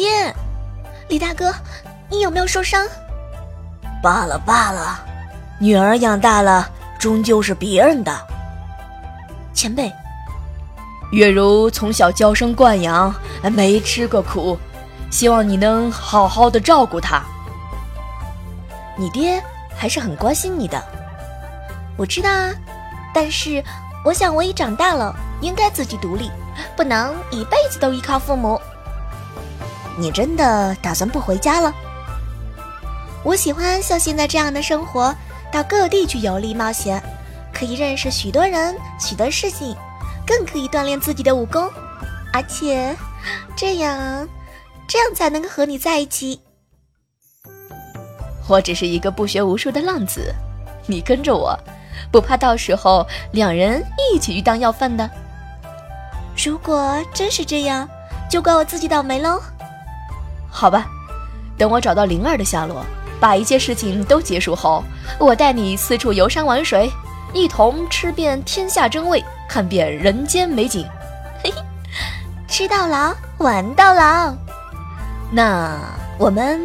爹，李大哥，你有没有受伤？罢了罢了，女儿养大了，终究是别人的。前辈，月如从小娇生惯养，没吃过苦，希望你能好好的照顾她。你爹还是很关心你的，我知道啊。但是，我想我已长大了，应该自己独立，不能一辈子都依靠父母。你真的打算不回家了？我喜欢像现在这样的生活，到各地去游历冒险，可以认识许多人、许多事情，更可以锻炼自己的武功，而且这样，这样才能和你在一起。我只是一个不学无术的浪子，你跟着我，不怕到时候两人一起去当要饭的？如果真是这样，就怪我自己倒霉喽。好吧，等我找到灵儿的下落。把一切事情都结束后，我带你四处游山玩水，一同吃遍天下珍味，看遍人间美景。嘿嘿，吃到老，玩到老。那我们